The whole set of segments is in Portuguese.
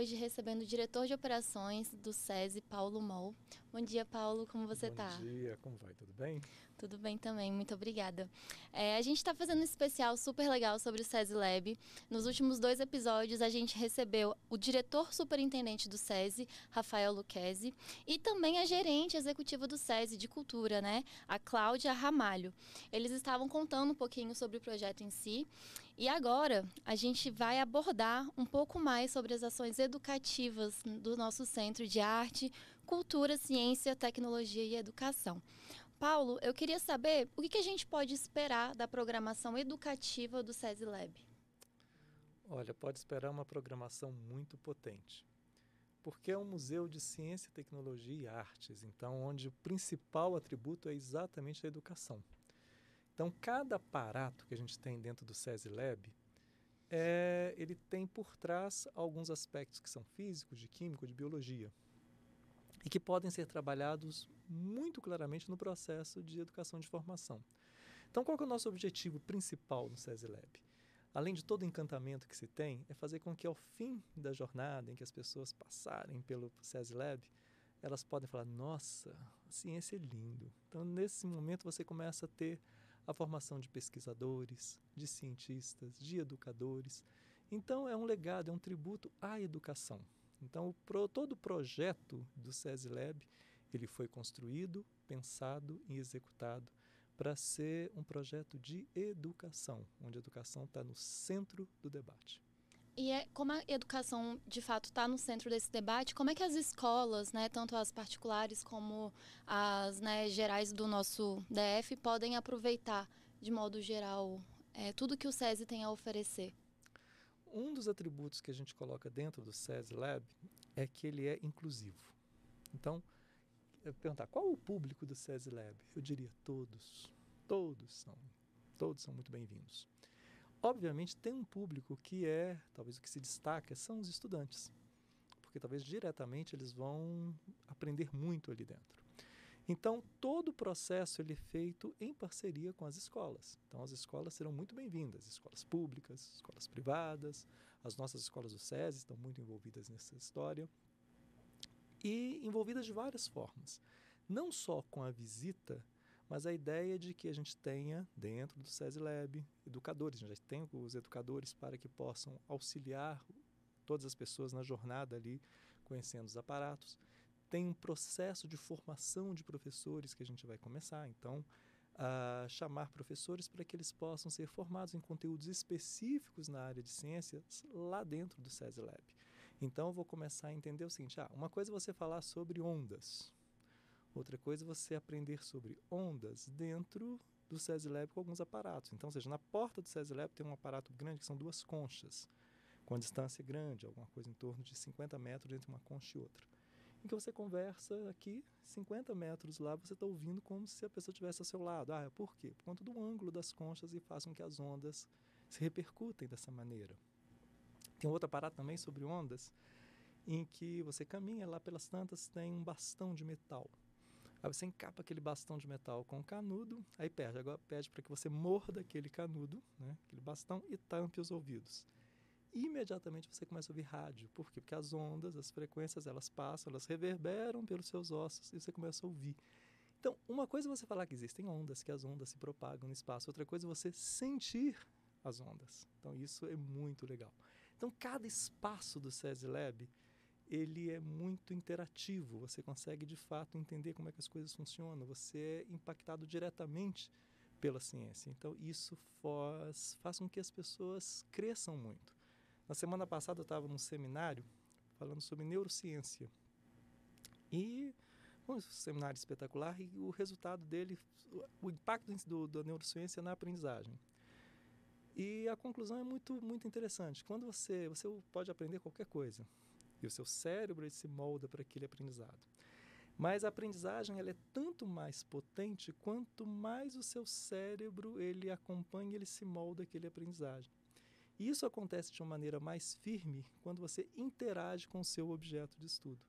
hoje recebendo o diretor de operações do SESI, Paulo Mol. Bom dia, Paulo, como você está? Bom dia, como vai? Tudo bem? Tudo bem também, muito obrigada. É, a gente está fazendo um especial super legal sobre o SESI Lab. Nos últimos dois episódios, a gente recebeu o diretor superintendente do SESI, Rafael Luquezzi, e também a gerente executiva do SESI de Cultura, né, a Cláudia Ramalho. Eles estavam contando um pouquinho sobre o projeto em si e agora a gente vai abordar um pouco mais sobre as ações educativas do nosso Centro de Arte, Cultura, Ciência, Tecnologia e Educação. Paulo, eu queria saber o que a gente pode esperar da programação educativa do SESI Lab. Olha, pode esperar uma programação muito potente, porque é um museu de ciência, tecnologia e artes, então onde o principal atributo é exatamente a educação. Então, cada aparato que a gente tem dentro do SESI Lab, é, ele tem por trás alguns aspectos que são físicos, de química, de biologia, e que podem ser trabalhados muito claramente no processo de educação de formação. Então, qual é o nosso objetivo principal no SESI Lab? Além de todo o encantamento que se tem, é fazer com que ao fim da jornada em que as pessoas passarem pelo SESI Lab, elas podem falar: nossa, a ciência é lindo. Então, nesse momento, você começa a ter a formação de pesquisadores, de cientistas, de educadores. Então, é um legado, é um tributo à educação. Então, pro, todo o projeto do SESI Lab, ele foi construído, pensado e executado para ser um projeto de educação, onde a educação está no centro do debate. E é, como a educação de fato está no centro desse debate, como é que as escolas, né, tanto as particulares como as né, gerais do nosso DF, podem aproveitar de modo geral é, tudo que o SESI tem a oferecer? Um dos atributos que a gente coloca dentro do SESI Lab é que ele é inclusivo. Então, eu perguntar qual o público do SESI Lab? Eu diria todos. Todos são. Todos são muito bem-vindos. Obviamente, tem um público que é, talvez o que se destaca, são os estudantes, porque talvez diretamente eles vão aprender muito ali dentro. Então, todo o processo ele é feito em parceria com as escolas. Então, as escolas serão muito bem-vindas, escolas públicas, escolas privadas, as nossas escolas do SESI estão muito envolvidas nessa história e envolvidas de várias formas. Não só com a visita mas a ideia de que a gente tenha dentro do SESI Lab educadores, a gente tem os educadores para que possam auxiliar todas as pessoas na jornada ali, conhecendo os aparatos. Tem um processo de formação de professores que a gente vai começar, então, a chamar professores para que eles possam ser formados em conteúdos específicos na área de ciências lá dentro do SESI Lab. Então, eu vou começar a entender o seguinte: ah, uma coisa é você falar sobre ondas, Outra coisa é você aprender sobre ondas dentro do SESI Lab com alguns aparatos. Então, ou seja, na porta do SESI Lab tem um aparato grande que são duas conchas, com a distância grande, alguma coisa em torno de 50 metros entre uma concha e outra. Em que você conversa aqui, 50 metros lá, você está ouvindo como se a pessoa estivesse ao seu lado. Ah, por quê? Por conta do ângulo das conchas e faz com que as ondas se repercutem dessa maneira. Tem um outro aparato também sobre ondas, em que você caminha lá pelas tantas, tem um bastão de metal. Aí você encapa aquele bastão de metal com o canudo, aí pede. Agora pede para que você morda aquele canudo, né, aquele bastão, e tampe os ouvidos. E imediatamente você começa a ouvir rádio. Por quê? Porque as ondas, as frequências, elas passam, elas reverberam pelos seus ossos e você começa a ouvir. Então, uma coisa é você falar que existem ondas, que as ondas se propagam no espaço. Outra coisa é você sentir as ondas. Então, isso é muito legal. Então, cada espaço do SESI Lab ele é muito interativo. Você consegue de fato entender como é que as coisas funcionam. Você é impactado diretamente pela ciência. Então isso faz, faz com que as pessoas cresçam muito. Na semana passada eu estava num seminário falando sobre neurociência e um seminário espetacular e o resultado dele, o impacto do, da neurociência na aprendizagem. E a conclusão é muito muito interessante. Quando você você pode aprender qualquer coisa, e o seu cérebro se molda para aquele aprendizado. Mas a aprendizagem ela é tanto mais potente quanto mais o seu cérebro ele acompanha, ele se molda aquele aprendizagem. E isso acontece de uma maneira mais firme quando você interage com o seu objeto de estudo.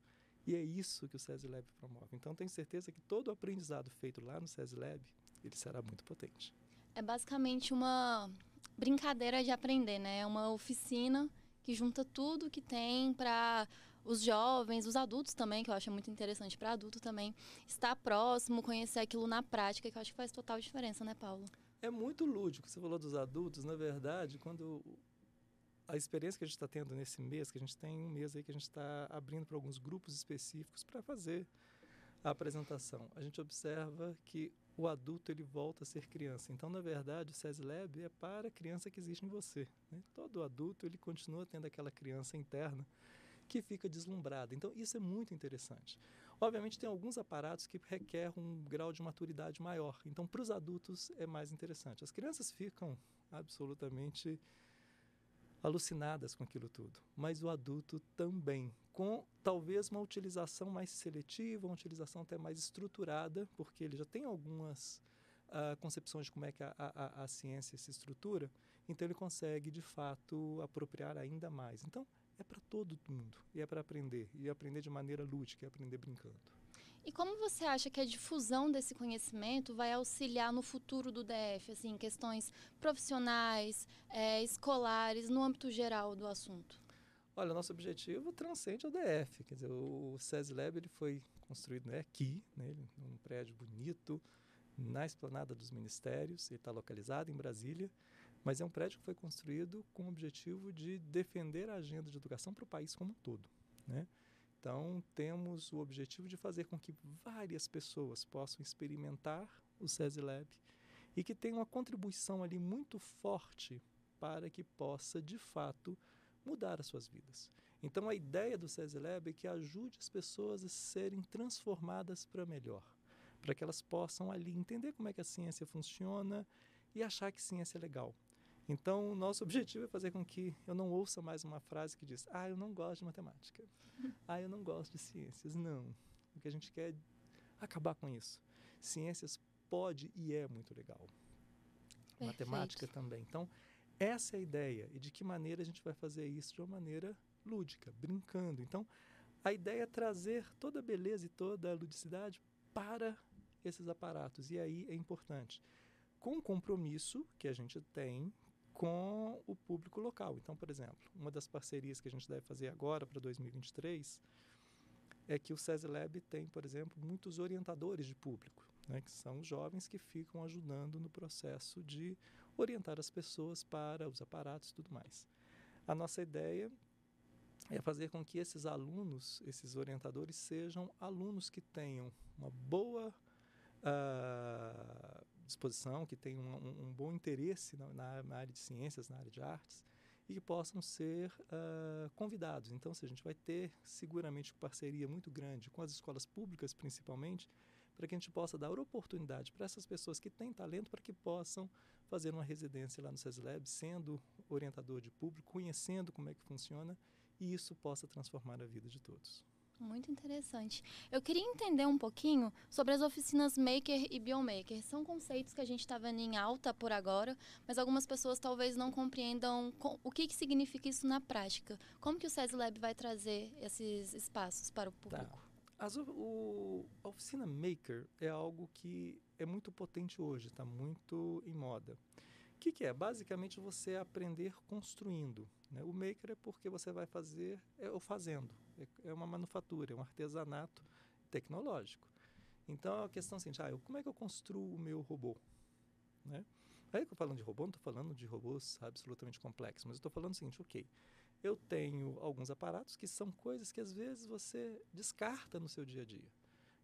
E é isso que o SESI Lab promove. Então, tenho certeza que todo o aprendizado feito lá no SESI Lab, ele será muito potente. É basicamente uma brincadeira de aprender, né? É uma oficina que junta tudo que tem para os jovens, os adultos também, que eu acho muito interessante para adulto também, estar próximo, conhecer aquilo na prática, que eu acho que faz total diferença, né, Paulo? É muito lúdico. Você falou dos adultos, na verdade, quando a experiência que a gente está tendo nesse mês, que a gente tem um mês aí que a gente está abrindo para alguns grupos específicos para fazer a apresentação, a gente observa que o adulto ele volta a ser criança. Então, na verdade, o SESI Lab é para a criança que existe em você. Né? Todo adulto ele continua tendo aquela criança interna que fica deslumbrada. Então, isso é muito interessante. Obviamente, tem alguns aparatos que requerem um grau de maturidade maior. Então, para os adultos é mais interessante. As crianças ficam absolutamente alucinadas com aquilo tudo, mas o adulto também, com talvez uma utilização mais seletiva, uma utilização até mais estruturada, porque ele já tem algumas uh, concepções de como é que a, a, a ciência se estrutura, então ele consegue de fato apropriar ainda mais. Então é para todo mundo e é para aprender e aprender de maneira lúdica, e aprender brincando. E como você acha que a difusão desse conhecimento vai auxiliar no futuro do DF, assim, questões profissionais, é, escolares, no âmbito geral do assunto? Olha, nosso objetivo transcende o DF, quer dizer, o SES Lab ele foi construído né, aqui, né, num prédio bonito, na esplanada dos ministérios, ele está localizado em Brasília, mas é um prédio que foi construído com o objetivo de defender a agenda de educação para o país como um todo, né? Então, temos o objetivo de fazer com que várias pessoas possam experimentar o SESI Lab e que tenham uma contribuição ali muito forte para que possa, de fato, mudar as suas vidas. Então, a ideia do SESI Lab é que ajude as pessoas a serem transformadas para melhor, para que elas possam ali entender como é que a ciência funciona e achar que ciência é legal. Então, nosso objetivo é fazer com que eu não ouça mais uma frase que diz: Ah, eu não gosto de matemática. Ah, eu não gosto de ciências. Não. O que a gente quer é acabar com isso. Ciências pode e é muito legal. Perfeito. Matemática também. Então, essa é a ideia. E de que maneira a gente vai fazer isso? De uma maneira lúdica, brincando. Então, a ideia é trazer toda a beleza e toda a ludicidade para esses aparatos. E aí é importante. Com o compromisso que a gente tem com o público local. Então, por exemplo, uma das parcerias que a gente deve fazer agora para 2023 é que o SESI Lab tem, por exemplo, muitos orientadores de público, né, que são os jovens que ficam ajudando no processo de orientar as pessoas para os aparatos e tudo mais. A nossa ideia é fazer com que esses alunos, esses orientadores, sejam alunos que tenham uma boa uh, disposição, que tenham um, um bom interesse na, na, área de ciências, na área de artes, e que possam ser uh, convidados. Então, se a gente vai ter seguramente parceria muito grande com as escolas públicas, principalmente, para que a gente possa dar oportunidade para essas pessoas que têm talento para que possam fazer uma residência lá no SESLab, sendo orientador de público, conhecendo como é que funciona e isso possa transformar a vida de todos. Muito interessante. Eu queria entender um pouquinho sobre as oficinas Maker e Biomaker. São conceitos que a gente está vendo em alta por agora, mas algumas pessoas talvez não compreendam o que, que significa isso na prática. Como que o SESI Lab vai trazer esses espaços para o público? Tá. As, o, a oficina Maker é algo que é muito potente hoje, está muito em moda. O que, que é? Basicamente você aprender construindo. Né? O maker é porque você vai fazer é o fazendo. É, é uma manufatura, é um artesanato tecnológico. Então a questão assim, eu, como é que eu construo o meu robô? Né? Aí que eu falando de robô, não estou falando de robôs absolutamente complexos, mas estou falando o seguinte, ok, eu tenho alguns aparatos que são coisas que às vezes você descarta no seu dia a dia.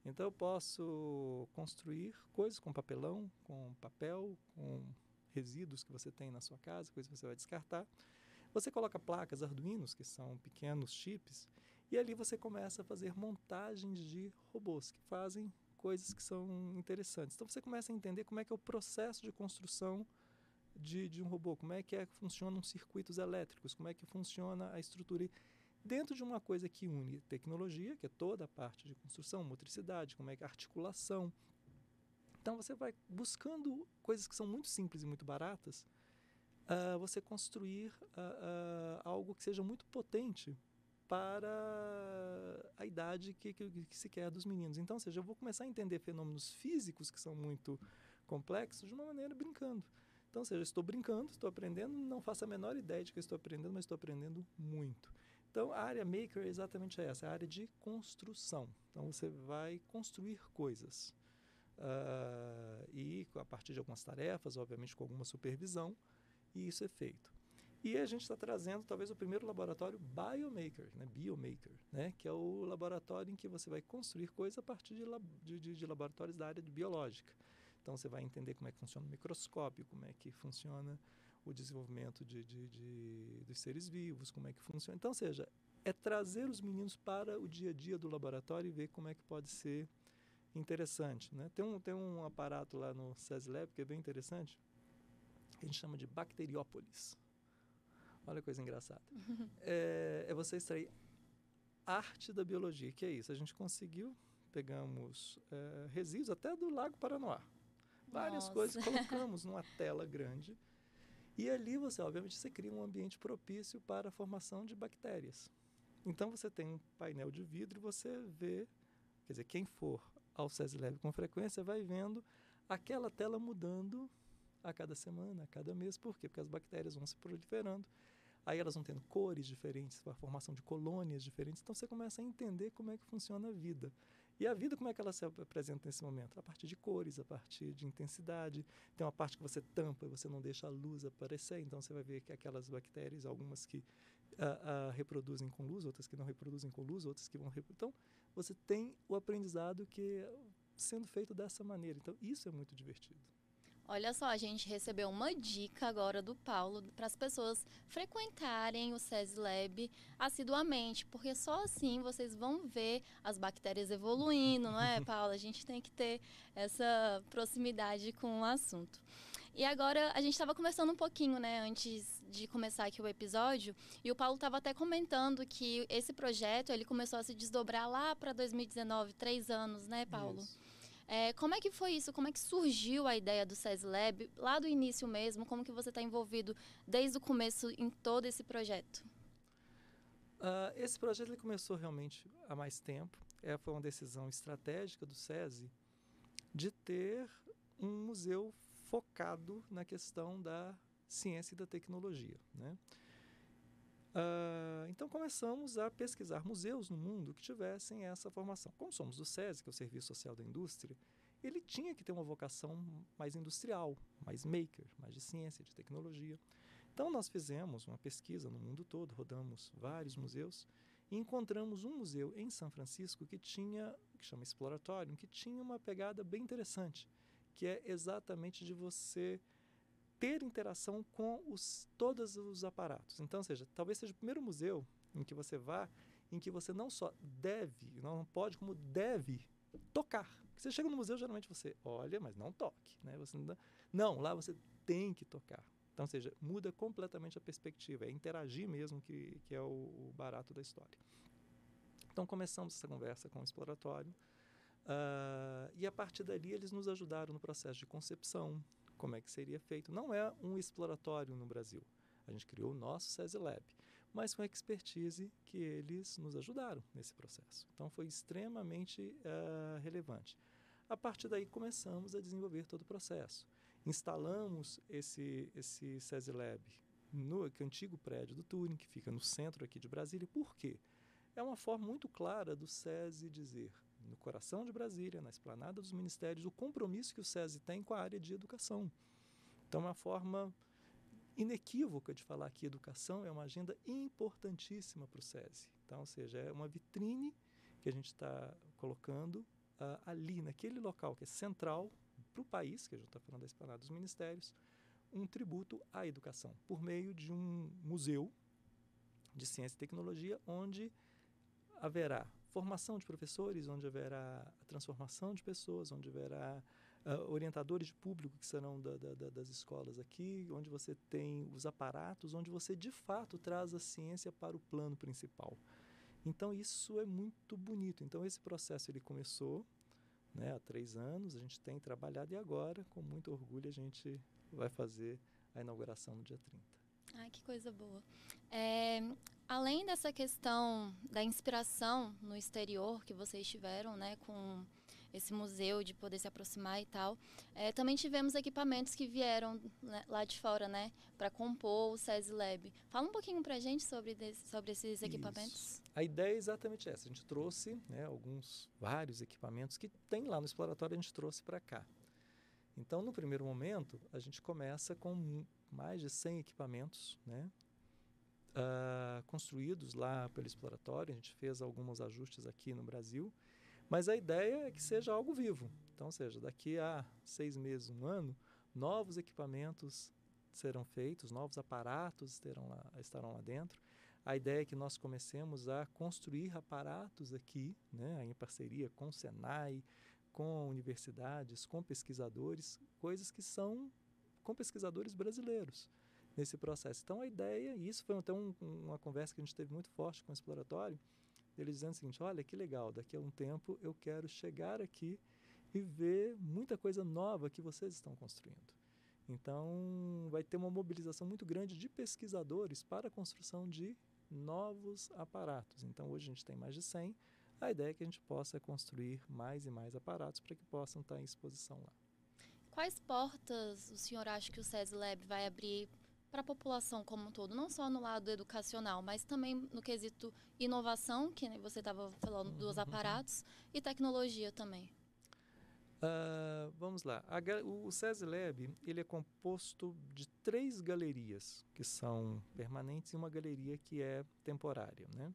Então eu posso construir coisas com papelão, com papel, com resíduos que você tem na sua casa, coisas que você vai descartar. Você coloca placas Arduinos, que são pequenos chips, e ali você começa a fazer montagens de robôs que fazem coisas que são interessantes. Então você começa a entender como é que é o processo de construção de, de um robô, como é que é, funcionam os circuitos elétricos, como é que funciona a estrutura. dentro de uma coisa que une tecnologia, que é toda a parte de construção, motricidade, como é que é articulação. Então você vai buscando coisas que são muito simples e muito baratas, uh, você construir uh, uh, algo que seja muito potente para a idade que, que, que, se quer dos meninos. Então, ou seja, eu vou começar a entender fenômenos físicos que são muito complexos de uma maneira brincando. Então, ou seja, estou brincando, estou aprendendo, não faço a menor ideia de que estou aprendendo, mas estou aprendendo muito. Então, a área maker é exatamente essa, a área de construção. Então, você vai construir coisas. Uh, e a partir de algumas tarefas, obviamente com alguma supervisão, e isso é feito. E a gente está trazendo talvez o primeiro laboratório biomaker, né, biomaker, né, que é o laboratório em que você vai construir coisas a partir de, de, de laboratórios da área de biológica. Então você vai entender como é que funciona o microscópio, como é que funciona o desenvolvimento de, de, de, dos seres vivos, como é que funciona. Então, seja, é trazer os meninos para o dia a dia do laboratório e ver como é que pode ser interessante. Né? Tem, um, tem um aparato lá no SESLab que é bem interessante, que a gente chama de bacteriópolis. Olha que coisa engraçada. é, é você extrair arte da biologia. que é isso? A gente conseguiu, pegamos é, resíduos até do Lago Paranoá. Várias Nossa. coisas colocamos numa tela grande. E ali você, obviamente, você cria um ambiente propício para a formação de bactérias. Então você tem um painel de vidro e você vê, quer dizer, quem for ao SESLab com frequência vai vendo aquela tela mudando a cada semana, a cada mês. Por quê? Porque as bactérias vão se proliferando Aí elas vão tendo cores diferentes, a formação de colônias diferentes. Então você começa a entender como é que funciona a vida. E a vida, como é que ela se apresenta nesse momento? A partir de cores, a partir de intensidade. Tem uma parte que você tampa e você não deixa a luz aparecer. Então você vai ver que aquelas bactérias, algumas que uh, uh, reproduzem com luz, outras que não reproduzem com luz, outras que vão. Então você tem o aprendizado que é sendo feito dessa maneira. Então isso é muito divertido. Olha só, a gente recebeu uma dica agora do Paulo para as pessoas frequentarem o SESI Lab assiduamente, porque só assim vocês vão ver as bactérias evoluindo, não é, Paulo? A gente tem que ter essa proximidade com o assunto. E agora a gente estava conversando um pouquinho, né, antes de começar aqui o episódio, e o Paulo estava até comentando que esse projeto ele começou a se desdobrar lá para 2019, três anos, né, Paulo? Isso. É, como é que foi isso? Como é que surgiu a ideia do SES Lab? Lá do início mesmo, como que você está envolvido desde o começo em todo esse projeto? Uh, esse projeto ele começou realmente há mais tempo. É, foi uma decisão estratégica do SESI de ter um museu focado na questão da ciência e da tecnologia. Né? Uh, então começamos a pesquisar museus no mundo que tivessem essa formação. Como somos do SESI, que é o Serviço Social da Indústria, ele tinha que ter uma vocação mais industrial, mais maker, mais de ciência, de tecnologia. Então nós fizemos uma pesquisa no mundo todo, rodamos vários museus e encontramos um museu em São Francisco que tinha, que chama Exploratório, que tinha uma pegada bem interessante, que é exatamente de você ter interação com os, todos os aparatos. Então, seja, talvez seja o primeiro museu em que você vá, em que você não só deve, não pode, como deve tocar. Você chega no museu, geralmente você olha, mas não toque. Né? Você não, não, lá você tem que tocar. Então, ou seja, muda completamente a perspectiva, é interagir mesmo que, que é o, barato da história. Então, começamos essa conversa com o exploratório. Uh, e a partir dali eles nos ajudaram no processo de concepção, como é que seria feito. Não é um exploratório no Brasil. A gente criou o nosso SESI Lab, mas com a expertise que eles nos ajudaram nesse processo. Então foi extremamente uh, relevante. A partir daí começamos a desenvolver todo o processo. Instalamos esse, esse SESI Lab no antigo prédio do Turing, que fica no centro aqui de Brasília. Por quê? É uma forma muito clara do SESI dizer no coração de Brasília, na esplanada dos ministérios, o compromisso que o SESI tem com a área de educação. Então, é uma forma inequívoca de falar que educação é uma agenda importantíssima para o SESI. Então, ou seja, é uma vitrine que a gente está colocando uh, ali, naquele local que é central para o país, que a gente está falando da esplanada dos ministérios, um tributo à educação, por meio de um museu de ciência e tecnologia, onde haverá formação de professores, onde haverá a transformação de pessoas, onde haverá uh, orientadores de público que serão da, da, das escolas aqui, onde você tem os aparatos, onde você de fato traz a ciência para o plano principal. Então isso é muito bonito. Então esse processo ele começou né, há três anos, a gente tem trabalhado e agora, com muito orgulho, a gente vai fazer a inauguração no dia 30. Ai, que coisa boa. É, além dessa questão da inspiração no exterior que vocês tiveram, né, com esse museu, de poder se aproximar e tal. É, também tivemos equipamentos que vieram né, lá de fora, né, para compor o SESI Lab. Fala um pouquinho para a gente sobre, desse, sobre esses equipamentos. Isso. A ideia é exatamente essa. A gente trouxe né, alguns, vários equipamentos que tem lá no exploratório, a gente trouxe para cá. Então, no primeiro momento, a gente começa com mais de 100 equipamentos, né, uh, construídos lá pelo exploratório. A gente fez alguns ajustes aqui no Brasil, mas a ideia é que seja algo vivo. Então, seja, daqui a seis meses, um ano, novos equipamentos serão feitos, novos aparatos lá, estarão lá dentro. A ideia é que nós comecemos a construir aparatos aqui, né, em parceria com o Senai, com universidades, com pesquisadores, coisas que são com pesquisadores brasileiros nesse processo. Então, a ideia, e isso foi até um, uma conversa que a gente teve muito forte com o exploratório, eles dizendo o seguinte: olha que legal, daqui a um tempo eu quero chegar aqui e ver muita coisa nova que vocês estão construindo. Então, vai ter uma mobilização muito grande de pesquisadores para a construção de novos aparatos. Então, hoje a gente tem mais de 100. A ideia é que a gente possa construir mais e mais aparatos para que possam estar em exposição lá. Quais portas o senhor acha que o SESI Lab vai abrir para a população como um todo, não só no lado educacional, mas também no quesito inovação, que você estava falando dos uhum. aparatos, e tecnologia também? Uh, vamos lá. A, o, o SESI Lab ele é composto de três galerias que são permanentes e uma galeria que é temporária. Né?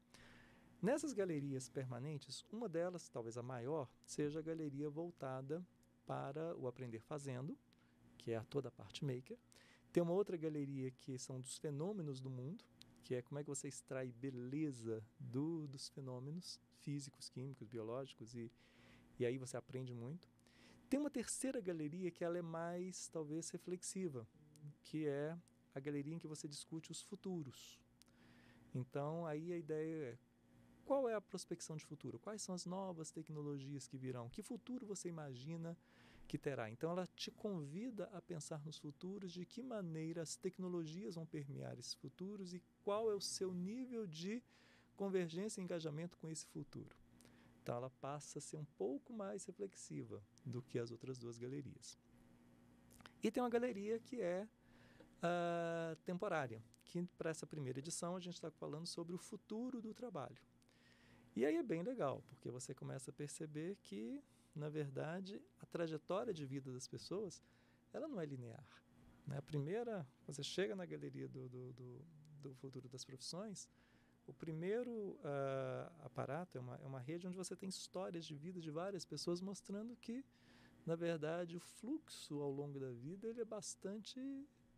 Nessas galerias permanentes, uma delas, talvez a maior, seja a galeria voltada para o aprender fazendo, que é toda a parte maker. Tem uma outra galeria que são dos fenômenos do mundo, que é como é que você extrai beleza do, dos fenômenos físicos, químicos, biológicos e, e aí você aprende muito. Tem uma terceira galeria que ela é mais talvez reflexiva, que é a galeria em que você discute os futuros. Então aí a ideia é qual é a prospecção de futuro? Quais são as novas tecnologias que virão? Que futuro você imagina que terá. Então, ela te convida a pensar nos futuros, de que maneira as tecnologias vão permear esses futuros e qual é o seu nível de convergência e engajamento com esse futuro. Então, ela passa a ser um pouco mais reflexiva do que as outras duas galerias. E tem uma galeria que é uh, temporária, que para essa primeira edição a gente está falando sobre o futuro do trabalho. E aí é bem legal, porque você começa a perceber que na verdade, a trajetória de vida das pessoas, ela não é linear. Né? A primeira, você chega na galeria do, do, do, do futuro das profissões, o primeiro uh, aparato é uma, é uma rede onde você tem histórias de vida de várias pessoas mostrando que, na verdade, o fluxo ao longo da vida ele é bastante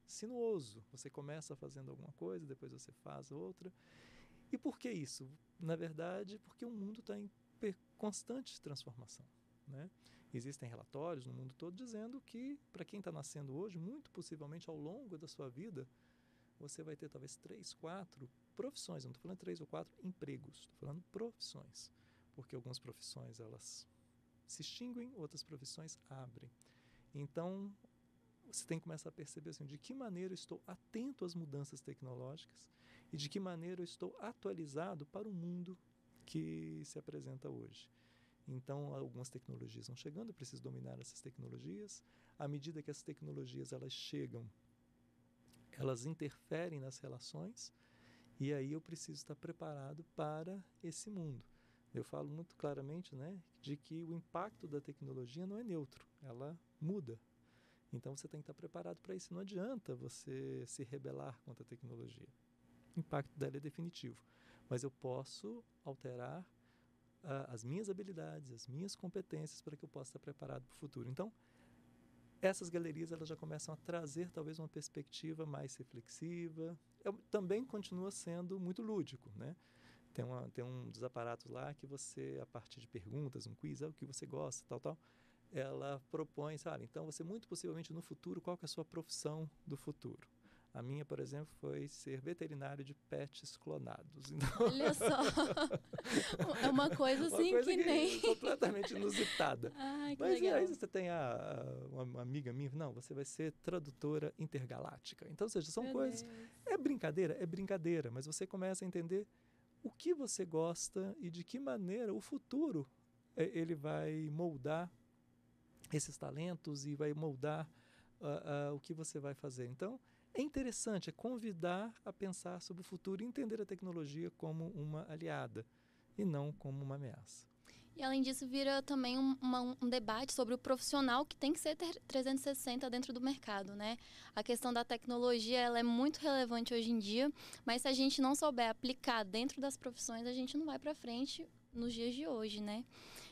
sinuoso. Você começa fazendo alguma coisa, depois você faz outra. E por que isso? Na verdade, porque o mundo está em constante transformação. Né? Existem relatórios no mundo todo dizendo que, para quem está nascendo hoje, muito possivelmente ao longo da sua vida, você vai ter talvez três, quatro profissões. Não estou falando três ou quatro empregos, estou falando profissões. Porque algumas profissões elas se extinguem, outras profissões abrem. Então, você tem que começar a perceber assim, de que maneira eu estou atento às mudanças tecnológicas e de que maneira eu estou atualizado para o mundo que se apresenta hoje. Então, algumas tecnologias vão chegando, eu preciso dominar essas tecnologias. À medida que as tecnologias elas chegam, elas interferem nas relações e aí eu preciso estar preparado para esse mundo. Eu falo muito claramente, né, de que o impacto da tecnologia não é neutro, ela muda. Então você tem que estar preparado para isso. Não adianta você se rebelar contra a tecnologia. O impacto dela é definitivo, mas eu posso alterar as minhas habilidades, as minhas competências para que eu possa estar preparado para o futuro. Então, essas galerias elas já começam a trazer talvez uma perspectiva mais reflexiva. Eu, também continua sendo muito lúdico, né? Tem, uma, tem um dos aparatos lá que você, a partir de perguntas, um quiz, é o que você gosta, tal, tal, ela propõe, sabe, então você muito possivelmente no futuro, qual que é a sua profissão do futuro? A minha, por exemplo, foi ser veterinário de pets clonados. Então... Olha só. é uma coisa assim uma coisa que, que nem. completamente inusitada. Ai, Mas legal. aí você tem a, a, uma amiga minha, não, você vai ser tradutora intergaláctica. Então, ou seja, são Meu coisas. Deus. É brincadeira? É brincadeira, mas você começa a entender o que você gosta e de que maneira o futuro é, ele vai moldar esses talentos e vai moldar uh, uh, o que você vai fazer. Então, é interessante, é convidar a pensar sobre o futuro e entender a tecnologia como uma aliada e não como uma ameaça. E além disso, vira também um, uma, um, debate sobre o profissional que tem que ser 360 dentro do mercado, né? A questão da tecnologia ela é muito relevante hoje em dia, mas se a gente não souber aplicar dentro das profissões, a gente não vai para frente nos dias de hoje, né?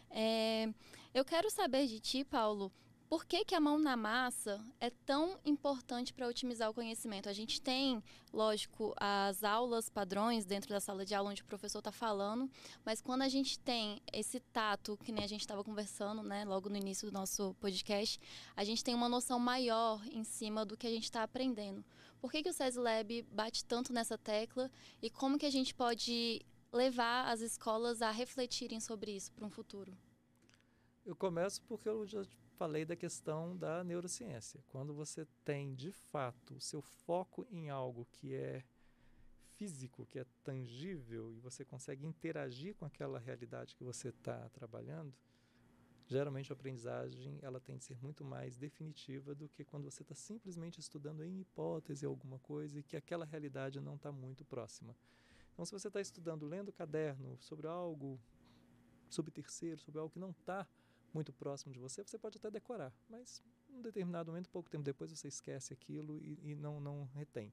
É, eu quero saber de ti, Paulo, por que, que a mão na massa é tão importante para otimizar o conhecimento? A gente tem, lógico, as aulas padrões dentro da sala de aula onde o professor está falando, mas quando a gente tem esse tato, que nem a gente estava conversando, né, logo no início do nosso podcast, a gente tem uma noção maior em cima do que a gente está aprendendo. Por que, que o SES Lab bate tanto nessa tecla e como que a gente pode levar as escolas a refletirem sobre isso para um futuro? Eu começo porque eu já falei da questão da neurociência. Quando você tem, de fato, o seu foco em algo que é físico, que é tangível, e você consegue interagir com aquela realidade que você está trabalhando, geralmente a aprendizagem ela tem de ser muito mais definitiva do que quando você está simplesmente estudando em hipótese alguma coisa e que aquela realidade não está muito próxima. Então, se você está estudando, lendo caderno sobre algo, sobre terceiro, sobre algo que não está muito próximo de você, você pode até decorar, mas em um determinado momento, pouco tempo depois, você esquece aquilo e, e não, não retém.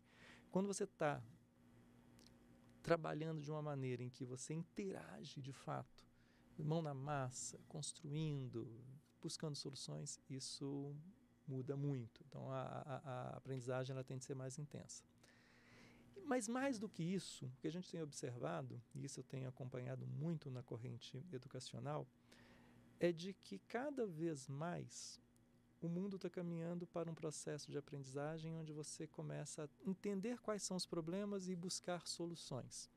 Quando você está trabalhando de uma maneira em que você interage de fato, mão na massa, construindo, buscando soluções, isso muda muito. Então a, a, a aprendizagem ela tem de ser mais intensa. Mas mais do que isso, o que a gente tem observado, e isso eu tenho acompanhado muito na corrente educacional, é de que cada vez mais o mundo está caminhando para um processo de aprendizagem onde você começa a entender quais são os problemas e buscar soluções.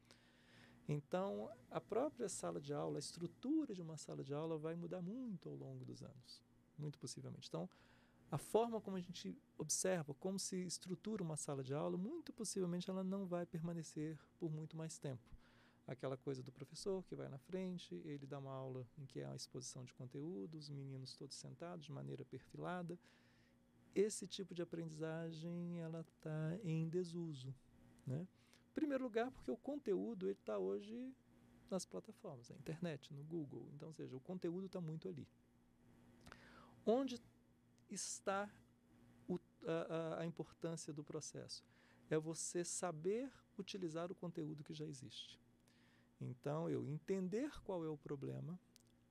Então, a própria sala de aula, a estrutura de uma sala de aula vai mudar muito ao longo dos anos, muito possivelmente. Então, a forma como a gente observa, como se estrutura uma sala de aula, muito possivelmente ela não vai permanecer por muito mais tempo aquela coisa do professor que vai na frente, ele dá uma aula em que é uma exposição de conteúdo, os meninos todos sentados de maneira perfilada. Esse tipo de aprendizagem ela está em desuso, né? Em primeiro lugar, porque o conteúdo ele está hoje nas plataformas, na internet, no Google. Então, ou seja, o conteúdo está muito ali. Onde está o, a, a importância do processo? É você saber utilizar o conteúdo que já existe. Então, eu entender qual é o problema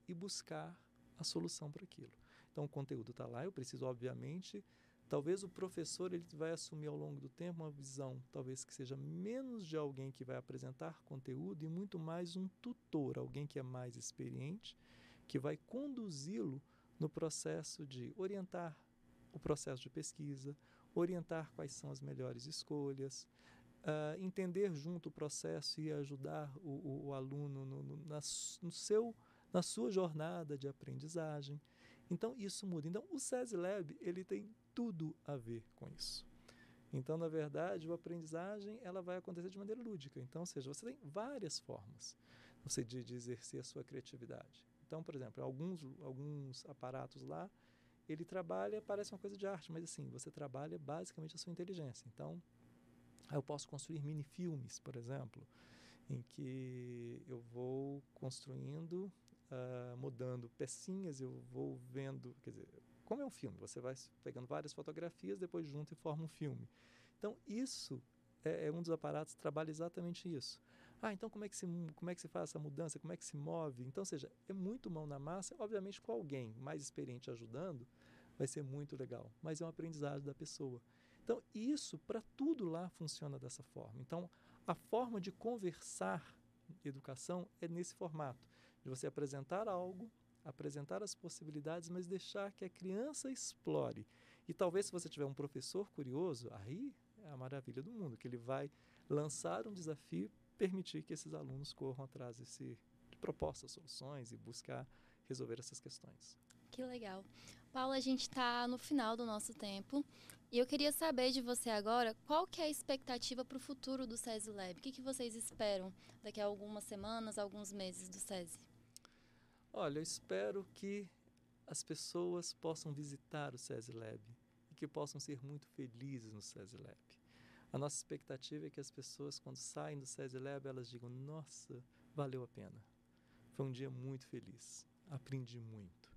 e buscar a solução para aquilo. Então, o conteúdo está lá, eu preciso, obviamente, talvez o professor ele vai assumir ao longo do tempo uma visão, talvez que seja menos de alguém que vai apresentar conteúdo e muito mais um tutor, alguém que é mais experiente, que vai conduzi-lo no processo de orientar o processo de pesquisa, orientar quais são as melhores escolhas, uh, entender junto o processo e ajudar o, o, o aluno no, no, na, no seu, na sua jornada de aprendizagem. Então, isso muda. Então, o SESI Lab, ele tem tudo a ver com isso. Então, na verdade, a aprendizagem ela vai acontecer de maneira lúdica. Então, ou seja, você tem várias formas você de, de exercer a sua criatividade. Então, por exemplo, alguns, alguns aparatos lá, ele trabalha, parece uma coisa de arte, mas assim, você trabalha basicamente a sua inteligência. Então, eu posso construir mini filmes, por exemplo, em que eu vou construindo, uh, mudando pecinhas, eu vou vendo, quer dizer, como é um filme, você vai pegando várias fotografias, depois junta e forma um filme. Então isso é, é um dos aparatos que trabalha exatamente isso. Ah, então como é que se como é que se faz essa mudança? Como é que se move? Então, seja, é muito mão na massa. Obviamente, com alguém mais experiente ajudando, vai ser muito legal. Mas é um aprendizado da pessoa. Então, isso para tudo lá funciona dessa forma. Então, a forma de conversar educação é nesse formato, de você apresentar algo, apresentar as possibilidades, mas deixar que a criança explore. E talvez se você tiver um professor curioso, aí é a maravilha do mundo, que ele vai lançar um desafio, permitir que esses alunos corram atrás desse, de propostas, soluções e buscar resolver essas questões. Que legal. Paula, a gente está no final do nosso tempo e eu queria saber de você agora qual que é a expectativa para o futuro do SESI Lab. O que, que vocês esperam daqui a algumas semanas, alguns meses do SESI? Olha, eu espero que as pessoas possam visitar o SESI Lab e que possam ser muito felizes no SESI Lab. A nossa expectativa é que as pessoas, quando saem do SESI Lab, elas digam: Nossa, valeu a pena. Foi um dia muito feliz. Aprendi muito.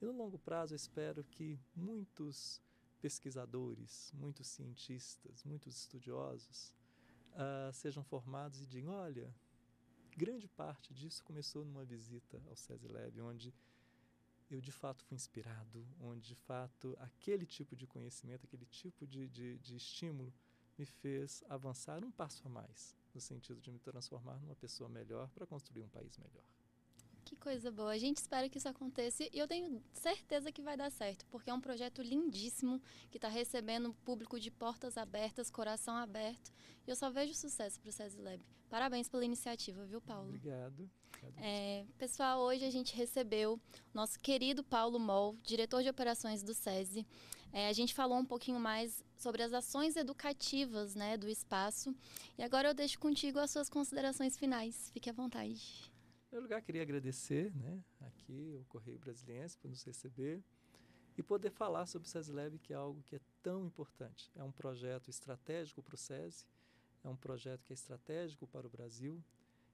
E no longo prazo, eu espero que muitos pesquisadores, muitos cientistas, muitos estudiosos uh, sejam formados e digam: olha, grande parte disso começou numa visita ao SESI onde eu de fato fui inspirado, onde de fato aquele tipo de conhecimento, aquele tipo de, de, de estímulo me fez avançar um passo a mais, no sentido de me transformar numa pessoa melhor para construir um país melhor. Que coisa boa. A gente espera que isso aconteça e eu tenho certeza que vai dar certo, porque é um projeto lindíssimo que está recebendo público de portas abertas, coração aberto. E eu só vejo sucesso para o SESI Lab. Parabéns pela iniciativa, viu, Paulo? Obrigado. É, pessoal, hoje a gente recebeu nosso querido Paulo Moll, diretor de operações do SESI. É, a gente falou um pouquinho mais sobre as ações educativas né, do espaço. E agora eu deixo contigo as suas considerações finais. Fique à vontade primeiro lugar, queria agradecer né, aqui o Correio Brasiliense por nos receber e poder falar sobre o SESLab, que é algo que é tão importante. É um projeto estratégico para o SESI, é um projeto que é estratégico para o Brasil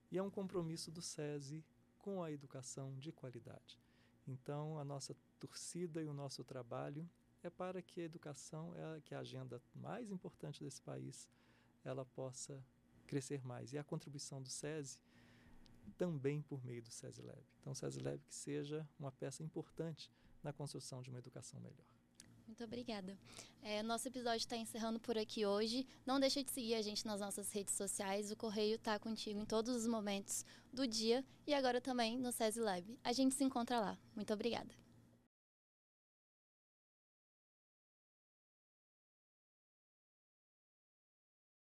e é um compromisso do SESI com a educação de qualidade. Então, a nossa torcida e o nosso trabalho é para que a educação, é que a agenda mais importante desse país, ela possa crescer mais. E a contribuição do SESI também por meio do SESLab. Então, o SESLab que seja uma peça importante na construção de uma educação melhor. Muito obrigada. É, nosso episódio está encerrando por aqui hoje. Não deixe de seguir a gente nas nossas redes sociais. O Correio está contigo em todos os momentos do dia e agora também no SESI Lab. A gente se encontra lá. Muito obrigada.